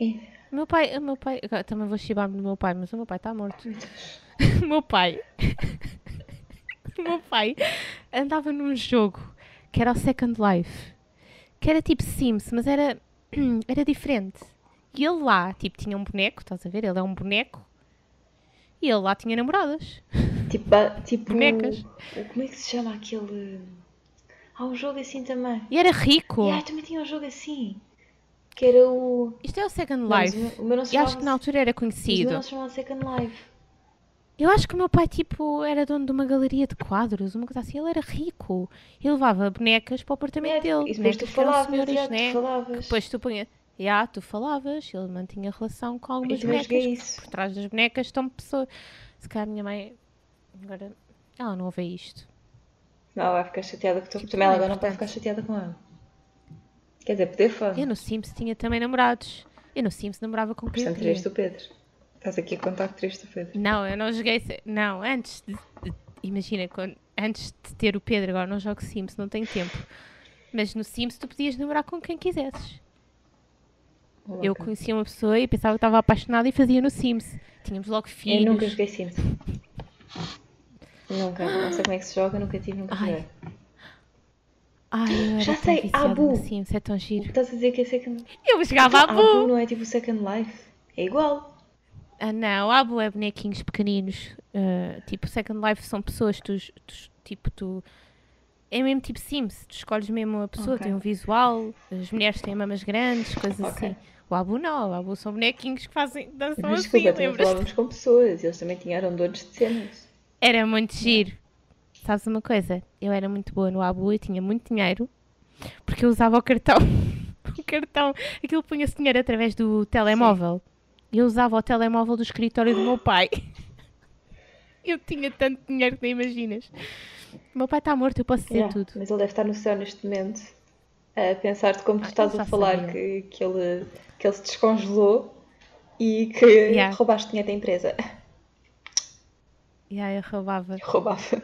Ih, O meu pai, o meu pai, agora também vou chibar-me do meu pai, mas o meu pai está morto. <laughs> O meu pai, <laughs> o meu pai andava num jogo que era o Second Life, que era tipo Sims, mas era, <clears throat> era diferente. E ele lá, tipo, tinha um boneco, estás a ver? Ele é um boneco. E ele lá tinha namoradas. Tipo, tipo Bonecas. Como é que se chama aquele. Há um jogo assim também. E era rico. E ai, também tinha um jogo assim. Que era o. Isto é o Second Não, Life. o meu- o meu não se E acho que na altura era mas o meu conhecido. não se chamava Second Life. Eu acho que o meu pai, tipo, era dono de uma galeria de quadros, uma coisa assim. Ele era rico. Ele levava bonecas para o apartamento Yeah, dele. e depois tu que falavas, senhoras, yeah, né? tu falavas. Depois tu punha. Já, tu falavas, ele mantinha relação com algumas Eu bonecas. porque isso. Por trás das bonecas estão pessoas. Se calhar a minha mãe. Agora. Ela não ouve isto. Não, vai ficar chateada com o teu. Tipo, Também ela é agora não pode ficar chateada com ela. Quer dizer, poder fã. Eu no Sims tinha também namorados. Eu no Sims namorava com quem Portanto, queria. triste o Pedro. Estás aqui a contar que triste Pedro. Não, eu não joguei. Não, antes de. imagina, quando, antes de ter o Pedro, agora não jogo Sims, não tenho tempo. Mas no Sims tu podias namorar com quem quisesses. Eu Louca. conhecia uma pessoa e pensava que estava apaixonada e fazia no Sims. Tínhamos logo Eu filhos. nunca joguei Sims. Nunca, não sei como é que se joga, nunca tive, nunca joguei. Ai, eu Já sei, Abu. Sims, é tão giro. Estás a dizer que é Second Eu jogava Abu Abu. não é tipo Second Life? É igual. Ah, não, Abu é bonequinhos pequeninos. ah, tipo, Second Life são pessoas, tu, tu- tipo, tu. É mesmo tipo Sims, tu escolhes mesmo a pessoa, Ok. tem um visual, as mulheres têm mamas grandes, coisas Ok. assim. O Abu não, o Abu são bonequinhos que fazem, dançam Mas assim, desculpa, lembras? falávamos com pessoas. Eles também tinham donos de cenas. Era muito giro. Sabes uma coisa? Eu era muito boa no Abu e tinha muito dinheiro porque eu usava o cartão. <laughs> o cartão, aquilo punha-se dinheiro através do telemóvel. E eu usava o telemóvel do escritório do meu pai. <laughs> eu tinha tanto dinheiro que nem imaginas. O meu pai está morto, eu posso dizer Yeah, tudo. Mas ele deve estar no céu neste momento a pensar-te como tu Ah, estás eu a falar sabia. que, que, ele, que ele se descongelou e que Yeah. roubaste dinheiro da empresa. Aí eu roubava. Roubava.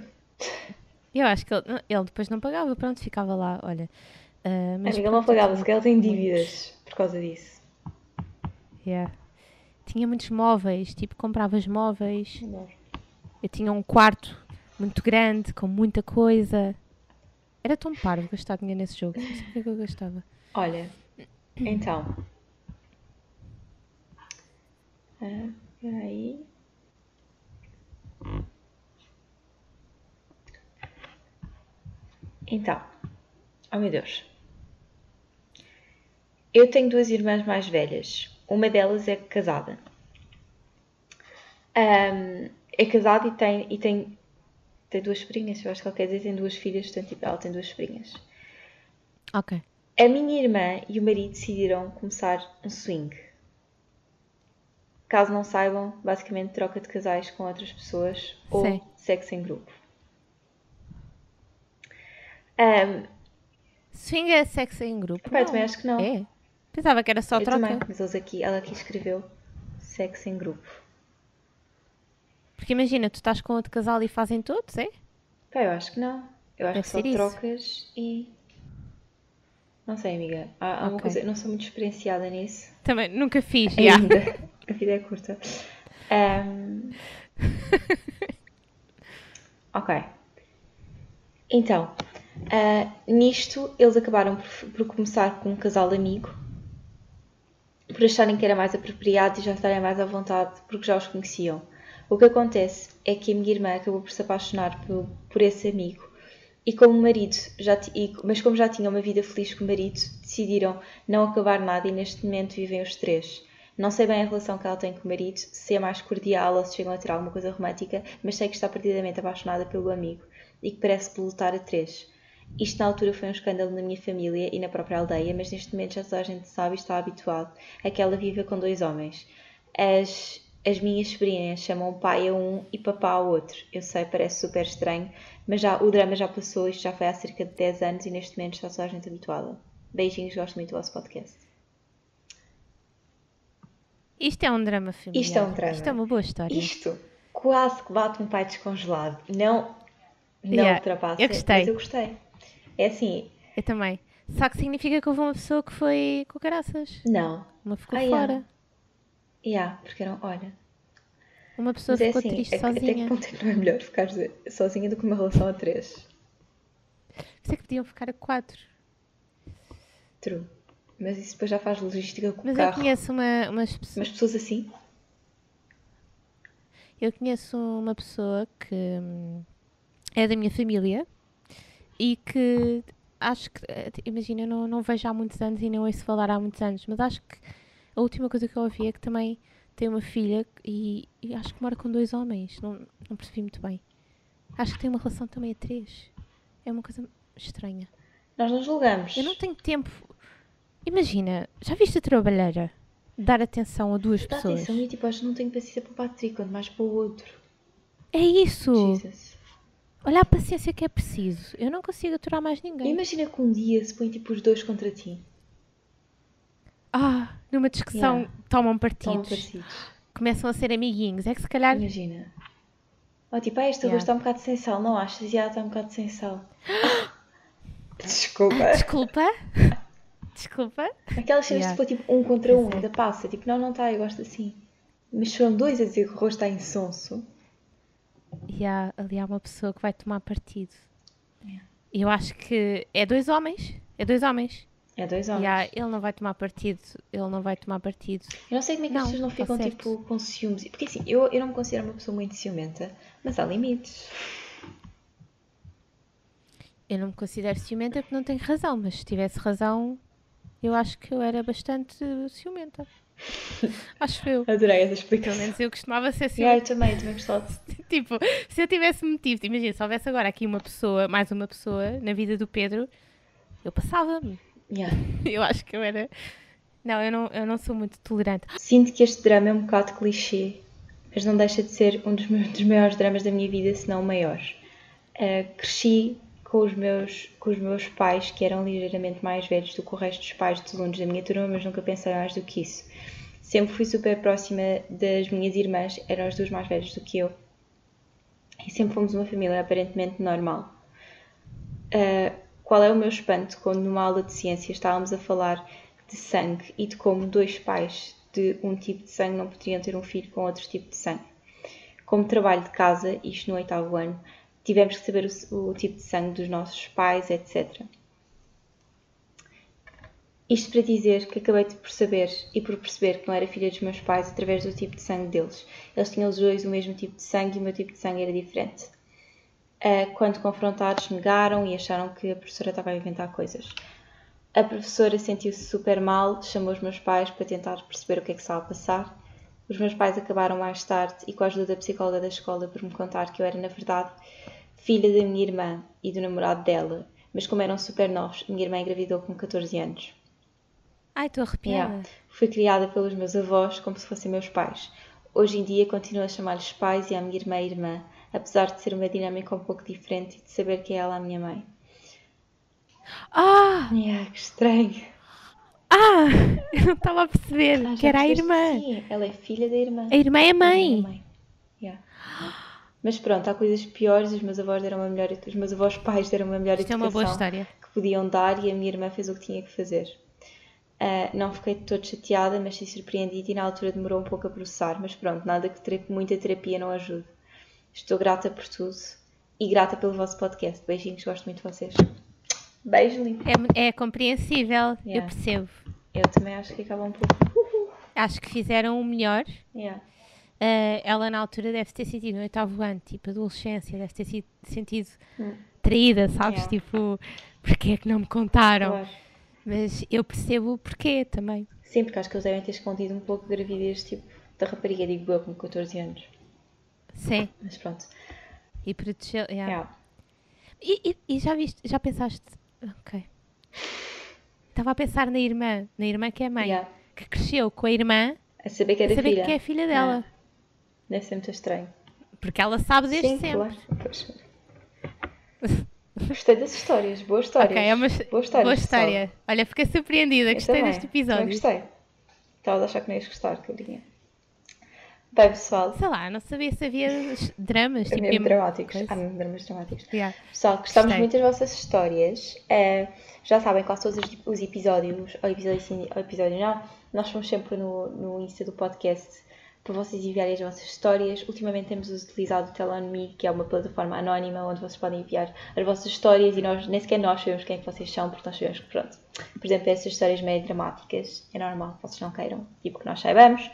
Eu acho que ele, ele depois não pagava, pronto, ficava lá, olha. Ah, mas Amiga, ele não eu pagava, se calhar ele tem dívidas por causa disso. Yeah. Tinha muitos móveis, tipo, compravas móveis. Eu tinha um quarto muito grande, com muita coisa. Era tão parvo gastar dinheiro nesse jogo. Não sei porque é que eu gastava. Olha, então. Ah, Peraí. Então. Oh meu Deus. Eu tenho duas irmãs mais velhas. Uma delas é casada. Ahm, é casada e tem, e tem, tem duas sobrinhas. Eu acho que ela quer dizer tem duas filhas, portanto, tipo, ela tem duas sobrinhas. Ok. A minha irmã e o marido decidiram começar um swing. Caso não saibam, basicamente troca de casais com outras pessoas ou Sim. sexo em grupo. Ahm, Swing é sexo em grupo? eu Não. também acho que não. É? Pensava que era só eu troca. também, mas aqui, ela aqui escreveu sexo em grupo. Porque imagina, tu estás com outro casal e fazem todos, é? Pá, eu acho que não. Eu acho Deve que só isso. trocas e. Não sei, amiga. Há, há uma Ok. coisa, não sou muito experienciada nisso. Também nunca fiz, já. ainda. <laughs> A vida é curta. Ahm, ok. Então, ah, nisto eles acabaram por, por começar com um casal amigo, por acharem que era mais apropriado e já estarem mais à vontade porque já os conheciam. O que acontece é que a minha irmã acabou por se apaixonar por, por esse amigo e como marido já e- mas como já tinham uma vida feliz com o marido, decidiram não acabar nada e neste momento vivem os três. Não sei bem a relação que ela tem com o marido, se é mais cordial ou se chegam a ter alguma coisa romântica, mas sei que está perdidamente apaixonada pelo amigo e que parece lutar a três. Isto na altura foi um escândalo na minha família e na própria aldeia, mas neste momento já toda a gente sabe e está habituado a que ela viva com dois homens. As, as minhas sobrinhas chamam pai a um e papá ao outro. Eu sei, parece super estranho, mas já, o drama já passou, isto já foi há cerca de 10 anos e neste momento está toda a gente habituada. Beijinhos, gosto muito do vosso podcast. Isto é um drama familiar. Isto é um drama. Isto é uma boa história. Isto quase que bate um pai descongelado. Não, não Yeah, ultrapassa. eu gostei. Mas eu gostei. É assim, Eu também. Só que significa que houve uma pessoa que foi com caraças. não. Uma ficou Ah, yeah. fora. Yeah, porque não, olha. Uma pessoa Mas é ficou assim, triste a- até que sozinha. ponto é que não é melhor ficar sozinha do que uma relação a três? Pensei que podiam ficar a quatro. True. Mas isso depois já faz logística com Mas o eu carro. conheço uma, umas pessoas. Mas pessoas assim? Eu conheço uma pessoa que hum, é da minha família e que acho que, eh, imagina, eu não, não vejo há muitos anos e não ouço falar há muitos anos, mas acho que a última coisa que eu ouvi é que também tem uma filha e, e acho que mora com dois homens, não, não percebi muito bem. Acho que tem uma relação também a três. É uma coisa estranha. Nós não julgamos. Eu não tenho tempo. Imagina, já viste a trabalheira? Dar atenção a duas Dá pessoas. atenção e tipo, acho que não tenho paciência para o Patrick, quanto mais para o outro. É isso! Jesus. Olha a paciência que é preciso. Eu não consigo aturar mais ninguém. Imagina que um dia se põe tipo os dois contra ti. Ah, numa discussão Yeah. tomam Estão partidos. Começam a ser amiguinhos. É que se calhar. Imagina. Oh, tipo, ah, este Yeah. arroz está um bocado sem sal, não achas? Já está um bocado sem sal. <gasps> Desculpa. <laughs> Desculpa. Desculpa. Aquelas cenas Yeah. se for tipo um contra um, ainda passa. Tipo, não, não está, eu gosto assim. Mas foram dois a dizer que o arroz está insonso. E há, ali há uma pessoa que vai tomar partido. Yeah. Eu acho que é dois homens. É dois homens. É dois homens. Há- ele não vai tomar partido. Ele não vai tomar partido. Eu não sei como é que Não, as pessoas não tá ficam certo. tipo com ciúmes. Porque assim, eu, eu não me considero uma pessoa muito ciumenta, mas há limites. Eu não me considero ciumenta porque não tenho razão, mas se tivesse razão, eu acho que eu era bastante ciumenta. Acho eu. Adorei essa Pelo explicação. menos eu costumava ser Yeah, ciumenta. eu também, também gostava. <laughs> tipo, se eu tivesse motivo, imagina, se houvesse agora aqui uma pessoa, mais uma pessoa na vida do Pedro, eu passava-me. Yeah. <laughs> Eu acho que eu era. Não, eu não, eu não sou muito tolerante. Sinto que este drama é um bocado clichê, mas não deixa de ser um dos, meus- dos maiores dramas da minha vida, se não o maior. Uh, cresci com os, meus, com os meus pais, que eram ligeiramente mais velhos do que o resto dos pais dos alunos da minha turma, mas nunca pensei mais do que isso. Sempre fui super próxima das minhas irmãs, eram as duas mais velhas do que eu. E sempre fomos uma família aparentemente normal. Uh, qual é o meu espanto quando numa aula de ciência estávamos a falar de sangue e de como dois pais de um tipo de sangue não poderiam ter um filho com outro tipo de sangue. Como trabalho de casa, isto no oitavo ano, tivemos que saber o, o tipo de sangue dos nossos pais, etc. Isto para dizer que acabei por saber e por perceber que não era filha dos meus pais através do tipo de sangue deles. Eles tinham os dois o mesmo tipo de sangue e o meu tipo de sangue era diferente. Ah, quando confrontados, negaram e acharam que a professora estava a inventar coisas. A professora sentiu-se super mal, chamou os meus pais para tentar perceber o que é que estava a passar. Os meus pais acabaram mais tarde e com a ajuda da psicóloga da escola por me contar que eu era, na verdade, filha da minha irmã e do namorado dela, mas como eram super novos, a minha irmã engravidou com 14 anos. Ai, estou arrepiada. Yeah. Fui criada pelos meus avós como se fossem meus pais. Hoje em dia continuo a chamar-lhes pais e à minha irmã irmã, apesar de ser uma dinâmica um pouco diferente e de saber que é ela a minha mãe. Ah! Yeah, que estranho. Ah! <laughs> Eu não estava a perceber Ah, que era a irmã. Sim, ela é filha da irmã. A irmã é A mãe. Yeah. Mas pronto, há coisas piores. Os meus avós deram uma melhor, os meus avós pais deram uma melhor Isto é uma educação boa história. que podiam dar e a minha irmã fez o que tinha que fazer. Ah, não fiquei de todo chateada, mas sim surpreendida e na altura demorou um pouco a processar. Mas pronto, nada que ter- muita terapia não ajude. Estou grata por tudo e grata pelo vosso podcast. Beijinhos, gosto muito de vocês. Beijo. É, é compreensível, eu Yeah. percebo. Eu também acho que acaba um pouco. Acho que fizeram o melhor. Yeah. Ah, ela na altura deve ter sentido no oitavo ano, tipo adolescência, deve ter sido, sentido Hum. traída, sabes? Yeah. Tipo, porquê é que não me contaram? Claro. Mas eu percebo o porquê também. Sim, porque acho que eles devem ter escondido um pouco de gravidez, tipo, da rapariga, digo eu, com 14 anos. Sim. Mas pronto. E protegeu. yeah. Yeah. E, e- e já viste, já pensaste. Ok. Estava a pensar na irmã, na irmã que é mãe, Yeah. que cresceu com a irmã A saber que a era saber filha. que é filha dela. Deve ser muito estranho. Porque ela sabe desde Sim, sempre. claro. Gostei das histórias, boas histórias. Ok, é uma boa história. boa história. Olha, fiquei surpreendida, Eu gostei também, deste episódio. gostei. Estava a achar que não ias gostar, carinha. Bem, pessoal, Sei lá, não sabia se havia dramas. é tipo, mesmo dramáticos. coisa. Há mesmo dramas dramáticos. Yeah. Pessoal, gostamos muito das vossas histórias. Eh, já sabem, quase todos os, os episódios, ou episódios sim, ou episódios não, nós fomos sempre no, no Insta do podcast para vocês enviarem as vossas histórias. Ultimamente temos utilizado o Tell On Me, que é uma plataforma anónima onde vocês podem enviar as vossas histórias e nós nem sequer nós sabemos quem é que vocês são, porque nós sabemos que, pronto, por exemplo, essas histórias meio dramáticas, é normal que vocês não queiram, tipo que nós saibamos.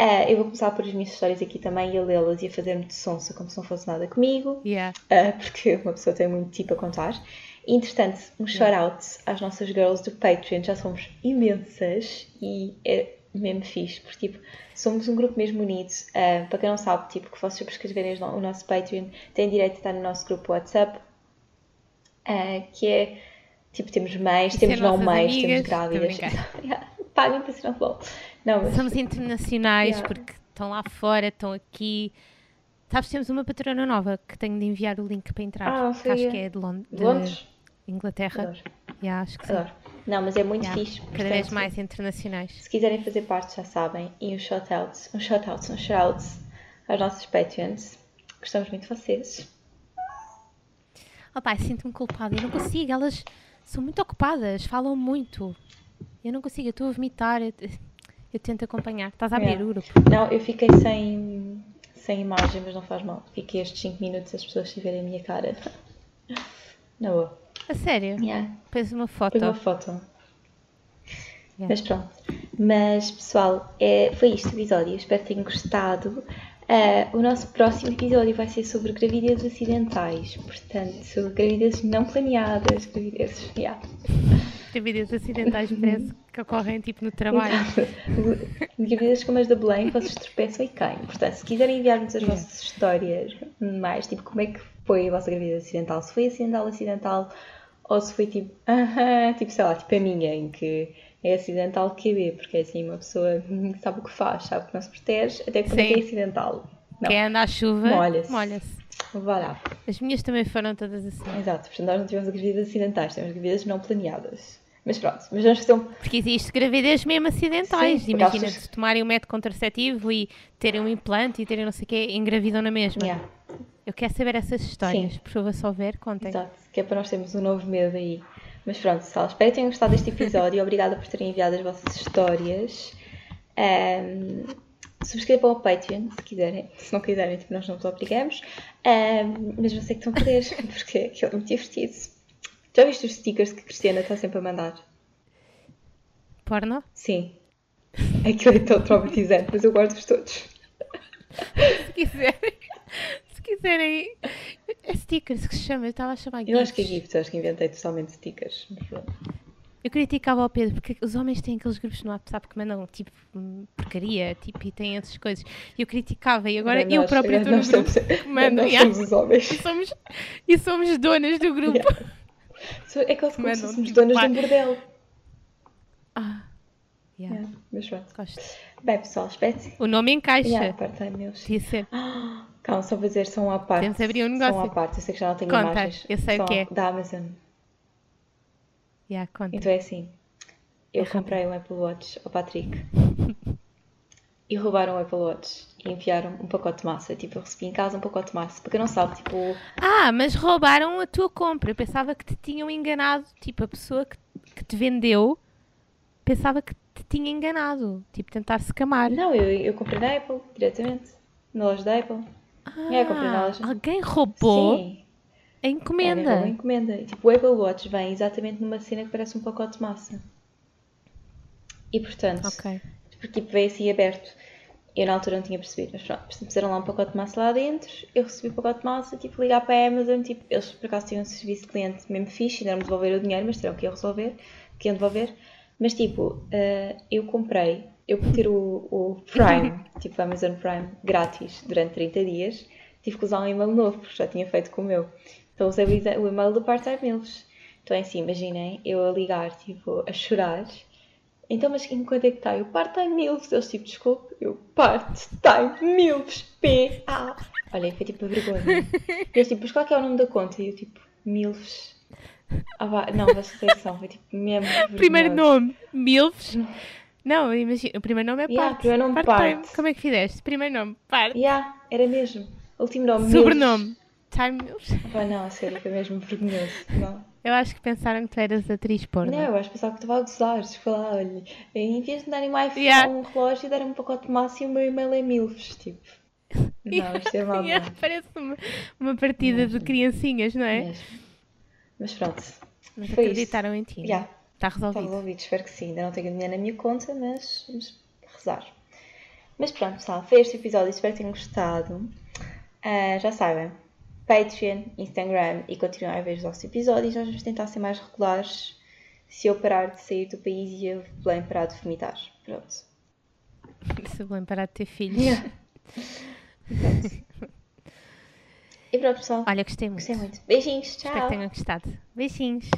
Eh, eu vou começar por as minhas histórias aqui também e a lê-las e a fazer-me de sonsa como se não fosse nada comigo. Yeah. Uh, porque uma pessoa tem muito tipo a contar. Entretanto, um shout-out às nossas girls do Patreon, já somos imensas e é mesmo fixe, porque tipo, somos um grupo mesmo unido. Uh, para quem não sabe, tipo, que vocês subscreverem o nosso Patreon têm direito a estar no nosso grupo WhatsApp, uh, que é tipo, temos mães, temos não mães, amigas. temos grávidas. <laughs> Paguem para ser não. Não, mas Somos internacionais Yeah. porque estão lá fora, estão aqui. Sabes, temos uma patrona nova que tenho de enviar o link para entrar. Ah, que acho que é de, Lond de Londres? Inglaterra. Adoro, Yeah, acho que sim. adoro. Não, mas é muito Yeah, fixe. Cada vez portanto, mais internacionais. Se quiserem fazer parte, já sabem. E um shout-out, um shout-out, um shout-out aos nossos Patreons. Gostamos muito de vocês. Oh pai, sinto-me culpada. Eu não consigo. Elas são muito ocupadas, falam muito. Eu não consigo, eu estou a vomitar. Eu, eu tento acompanhar. Estás a abrir Yeah. o grupo? Não, eu fiquei sem, sem imagem, mas não faz mal. Fiquei estes 5 minutos as pessoas se verem a minha cara. <laughs> Na boa. A sério? Yeah. Pões uma foto. Foi uma foto. Yeah. Mas pronto. Mas pessoal, é, foi isto o episódio. Espero que tenham gostado. Ah, o nosso próximo episódio vai ser sobre gravidezes acidentais. Portanto, sobre gravidezes não planeadas. Gravidezes. Yeah. Gravidezes acidentais parece que ocorrem tipo no trabalho. <laughs> Gravidezes como as da Belém, que vocês tropeçam e caem. Portanto, se quiserem enviar-nos as vossas histórias mais, tipo, como é que foi a vossa gravidez acidental? Se foi acidental, acidental, ou se foi tipo, <laughs> tipo, sei lá, tipo a minha, em que é acidental QB, porque é assim, uma pessoa <laughs> sabe o que faz, sabe que não se protege, até quando é que é acidental. Não, Quem anda à chuva, Molha-se. molha-se. Vá lá. As minhas também foram todas assim. Exato, portanto, nós não tivemos gravidezes acidentais, temos gravidezes não planeadas. Mas pronto, mas vamos fazer um Porque existe gravidez mesmo acidentais. Imagina achas- de tomarem um método contraceptivo e terem um implante e terem não sei o quê, engravidam na mesma. Yeah, Eu quero saber essas histórias. Sim. Por favor, se houver, contem. exato, que é para nós termos um novo medo aí. Mas pronto, pessoal, espero que tenham gostado deste episódio obrigada por terem enviado as vossas histórias. Ahm, subscrevam o Patreon se quiserem, se não quiserem, tipo, nós não vos obrigamos. Ahm, mas eu sei que estão a querer, <laughs> porque aquilo é muito divertido. Já viste os stickers que a Cristiana está sempre a mandar? Porno? Sim. Aquilo é tão traumatizante, mas eu guardo-os todos. <laughs> Se quiserem. Se quiserem. É stickers que se chama. Eu estava a chamar Eu acho que é GIFs. acho que inventei totalmente stickers. mas pronto. Eu criticava ao Pedro porque os homens têm aqueles grupos no WhatsApp que mandam tipo porcaria tipo, e têm essas coisas. Eu criticava e agora eu nós- própria estou no nós grupo somos- que manda. Nós somos os homens. E, somos, e somos donas do grupo. Yeah. É quase como se fôssemos tipo, donas de um bordel. Ah, yeah, Yeah, mas pronto. gosto. Bem, pessoal, que O nome encaixa. yeah, part-time meus. Podia ser. Ah, Calma, só vou dizer, são à parte. Temos abrir um São à negócio. parte, eu sei que já não tenho Conta, imagens. eu sei o São que é. Da Amazon. Yeah, conta. Então é assim. Eu É rápido. comprei um Apple Watch ao Patrick. <laughs> E roubaram o Apple Watch. E enviaram um pacote de massa. Tipo, eu recebi em casa um pacote de massa. Para quem não sabe, tipo... Ah, mas roubaram a tua compra. Eu pensava que te tinham enganado. Tipo, a pessoa que, que te vendeu pensava que te tinha enganado. Tipo, tentar-se camar. Não, eu, eu comprei na Apple, diretamente. Na loja da Apple. Ah, É, comprei na loja. alguém roubou Sim. A encomenda. Era uma encomenda. E, tipo, o Apple Watch vem exatamente numa cena que parece um pacote de massa. E portanto, Ok. porque tipo, veio assim aberto. Eu na altura não tinha percebido, mas pronto, puseram lá um pacote de massa lá dentro, eu recebi o pacote de massa, tipo, ligar para a Amazon, tipo, eles por acaso tinham um serviço de cliente mesmo fixe, ainda não me devolveram o dinheiro, mas terão que ir resolver, que iam devolver. Mas tipo, eh, eu comprei, eu por ter o, o Prime, <laughs> tipo, Amazon Prime, grátis, durante 30 dias, tive que usar um e-mail novo, porque já tinha feito com o meu. Usei o exa- o e-mail do Part-Time Mills. Então é assim, imaginem, eu a ligar, tipo, a chorar, então, mas em quanto é que está? Eu part-time milfs. Eles tipo, desculpe, eu part-time milfs. P-A. Olha, foi tipo a vergonha. Eles tipo, mas qual que é o nome da conta? E eu tipo, milfs. Ah, vá, não, ser atenção, foi tipo mesmo. Primeiro nome, Milfs. Não, imagina, o primeiro nome é Yeah, Parte. primeiro nome. Parte. Como é que fizeste? Primeiro nome, Parte. Yeah, era mesmo. Último nome, Sobrenome, Milfs. Milfs. Ah, pá, não, a sério, foi mesmo vergonhoso. Não. Eu acho que pensaram que tu eras atriz porno. Não, eu acho que pensava que estava a gozar. Lá, olha. Em vez de darem um iPhone, Yeah. um relógio, deram um pacote de massa e o meu e-mail é milfs. Tipo, <laughs> não, isto é mal. Yeah, parece uma, uma partida de criancinhas, não é? Mesmo. Mas pronto. Mas Foi acreditaram em ti. Já, Está está resolvido. resolvido. Espero que sim. Ainda não tenho dinheiro na minha conta, mas vamos rezar. Mas pronto, pessoal. Foi este episódio. Espero que tenham gostado. Ah, já sabem. Patreon, Instagram e continuem a ver os nossos episódios. Nós vamos tentar ser mais regulares. Se eu parar de sair do país e eu bem parar de vomitar. Pronto. Se bem parar de ter filhos. E pronto, pessoal. Olha, gostei muito. Gostei muito. Beijinhos. Espero Tchau. que tenham gostado. Beijinhos.